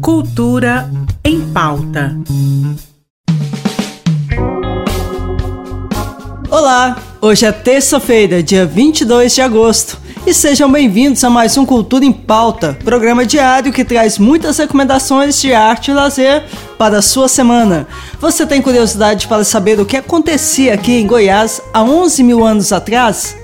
Cultura em pauta. Olá, hoje é terça-feira, dia 22 de agosto, e sejam bem-vindos a mais um Cultura em Pauta, programa diário que traz muitas recomendações de arte e lazer para a sua semana. Você tem curiosidade para saber o que acontecia aqui em Goiás há 11 mil anos atrás?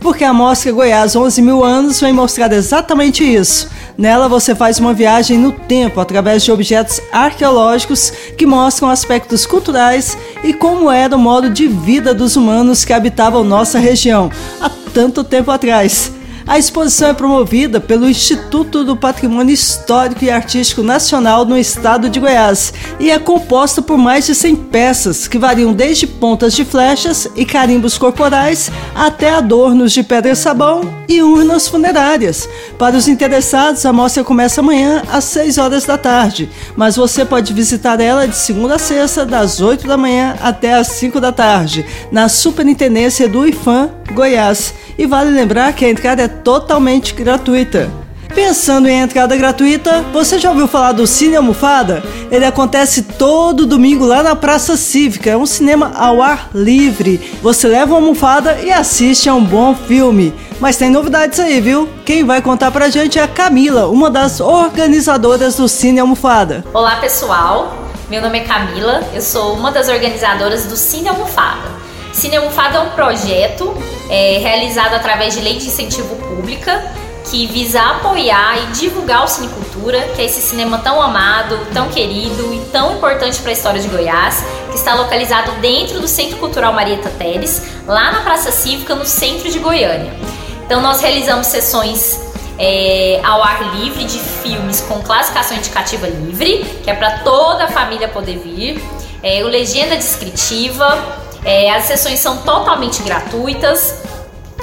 Porque a Mostra Goiás 11 mil anos vem mostrar exatamente isso. Nela você faz uma viagem no tempo através de objetos arqueológicos que mostram aspectos culturais e como era o modo de vida dos humanos que habitavam nossa região há tanto tempo atrás. A exposição é promovida pelo Instituto do Patrimônio Histórico e Artístico Nacional no estado de Goiás e é composta por mais de 100 peças que variam desde pontas de flechas e carimbos corporais até adornos de pedra e sabão e urnas funerárias. Para os interessados, a mostra começa amanhã às 6 horas da tarde, mas você pode visitar ela de segunda a sexta, das 8 da manhã até às 5 da tarde, na Superintendência do IFAM, Goiás. E vale lembrar que a entrada é totalmente gratuita. Pensando em entrada gratuita, você já ouviu falar do Cine Almofada? Ele acontece todo domingo lá na Praça Cívica, é um cinema ao ar livre. Você leva uma almofada e assiste a um bom filme. Mas tem novidades aí, viu? Quem vai contar pra gente é a Camila, uma das organizadoras do Cine Almofada. Olá pessoal, meu nome é Camila, eu sou uma das organizadoras do Cine Almofada. Cine Almofada é um projeto é, realizado através de lei de incentivo pública que visa apoiar e divulgar o cinecultura, que é esse cinema tão amado, tão querido e tão importante para a história de Goiás, que está localizado dentro do Centro Cultural Marieta Teles, lá na Praça Cívica, no centro de Goiânia. Então nós realizamos sessões é, ao ar livre de filmes com classificação indicativa livre, que é para toda a família poder vir, é, o legenda descritiva, é, as sessões são totalmente gratuitas,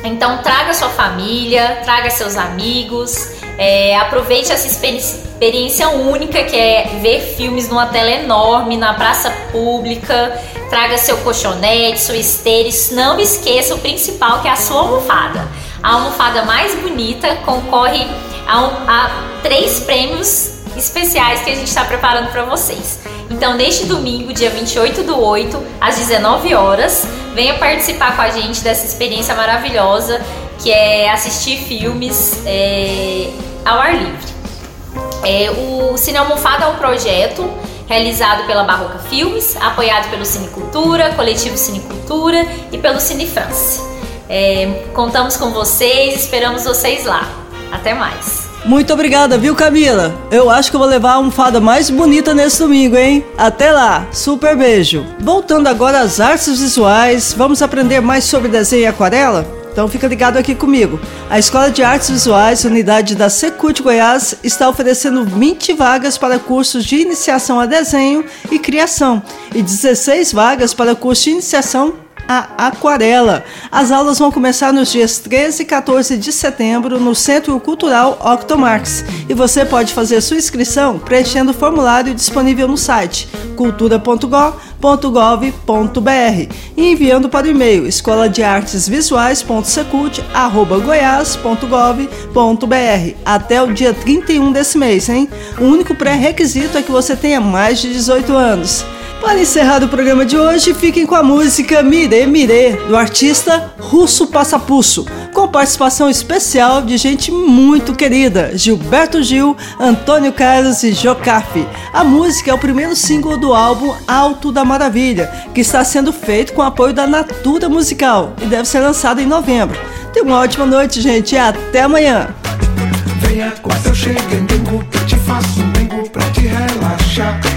então traga sua família, traga seus amigos, é, aproveite essa experiência única que é ver filmes numa tela enorme, na praça pública, traga seu colchonete, sua esteira, não esqueça o principal que é a sua almofada. A almofada mais bonita concorre a, um, a três prêmios especiais que a gente está preparando para vocês. Então, neste domingo, dia 28 do 8, às 19 horas, venha participar com a gente dessa experiência maravilhosa que é assistir filmes é, ao ar livre. É, o Cine Almofada é um projeto realizado pela Barroca Filmes, apoiado pelo Cinecultura, Coletivo Cinecultura e pelo Cine France. É, contamos com vocês, esperamos vocês lá. Até mais! Muito obrigada, viu, Camila? Eu acho que eu vou levar a almofada mais bonita nesse domingo, hein? Até lá, super beijo. Voltando agora às artes visuais, vamos aprender mais sobre desenho e aquarela? Então fica ligado aqui comigo. A Escola de Artes Visuais, unidade da Secult Goiás, está oferecendo 20 vagas para cursos de iniciação a desenho e criação e 16 vagas para curso de iniciação a aquarela. As aulas vão começar nos dias 13 e 14 de setembro no Centro Cultural Octomarx e você pode fazer sua inscrição preenchendo o formulário disponível no site cultura.gov.br e enviando para o e-mail escola de artes visuais.secult@goiás.gov.br até o dia 31 desse mês, hein? O único pré-requisito é que você tenha mais de 18 anos. Para encerrar o programa de hoje, fiquem com a música Mire Mire, do artista Russo Passapusso, com participação especial de gente muito querida, Gilberto Gil, Antônio Carlos e Jocafe. A música é o primeiro single do álbum Alto da Maravilha, que está sendo feito com apoio da Natura Musical e deve ser lançado em novembro. Tenha uma ótima noite, gente, e até amanhã! Venha quase eu chego, eu te faço um pra te relaxar.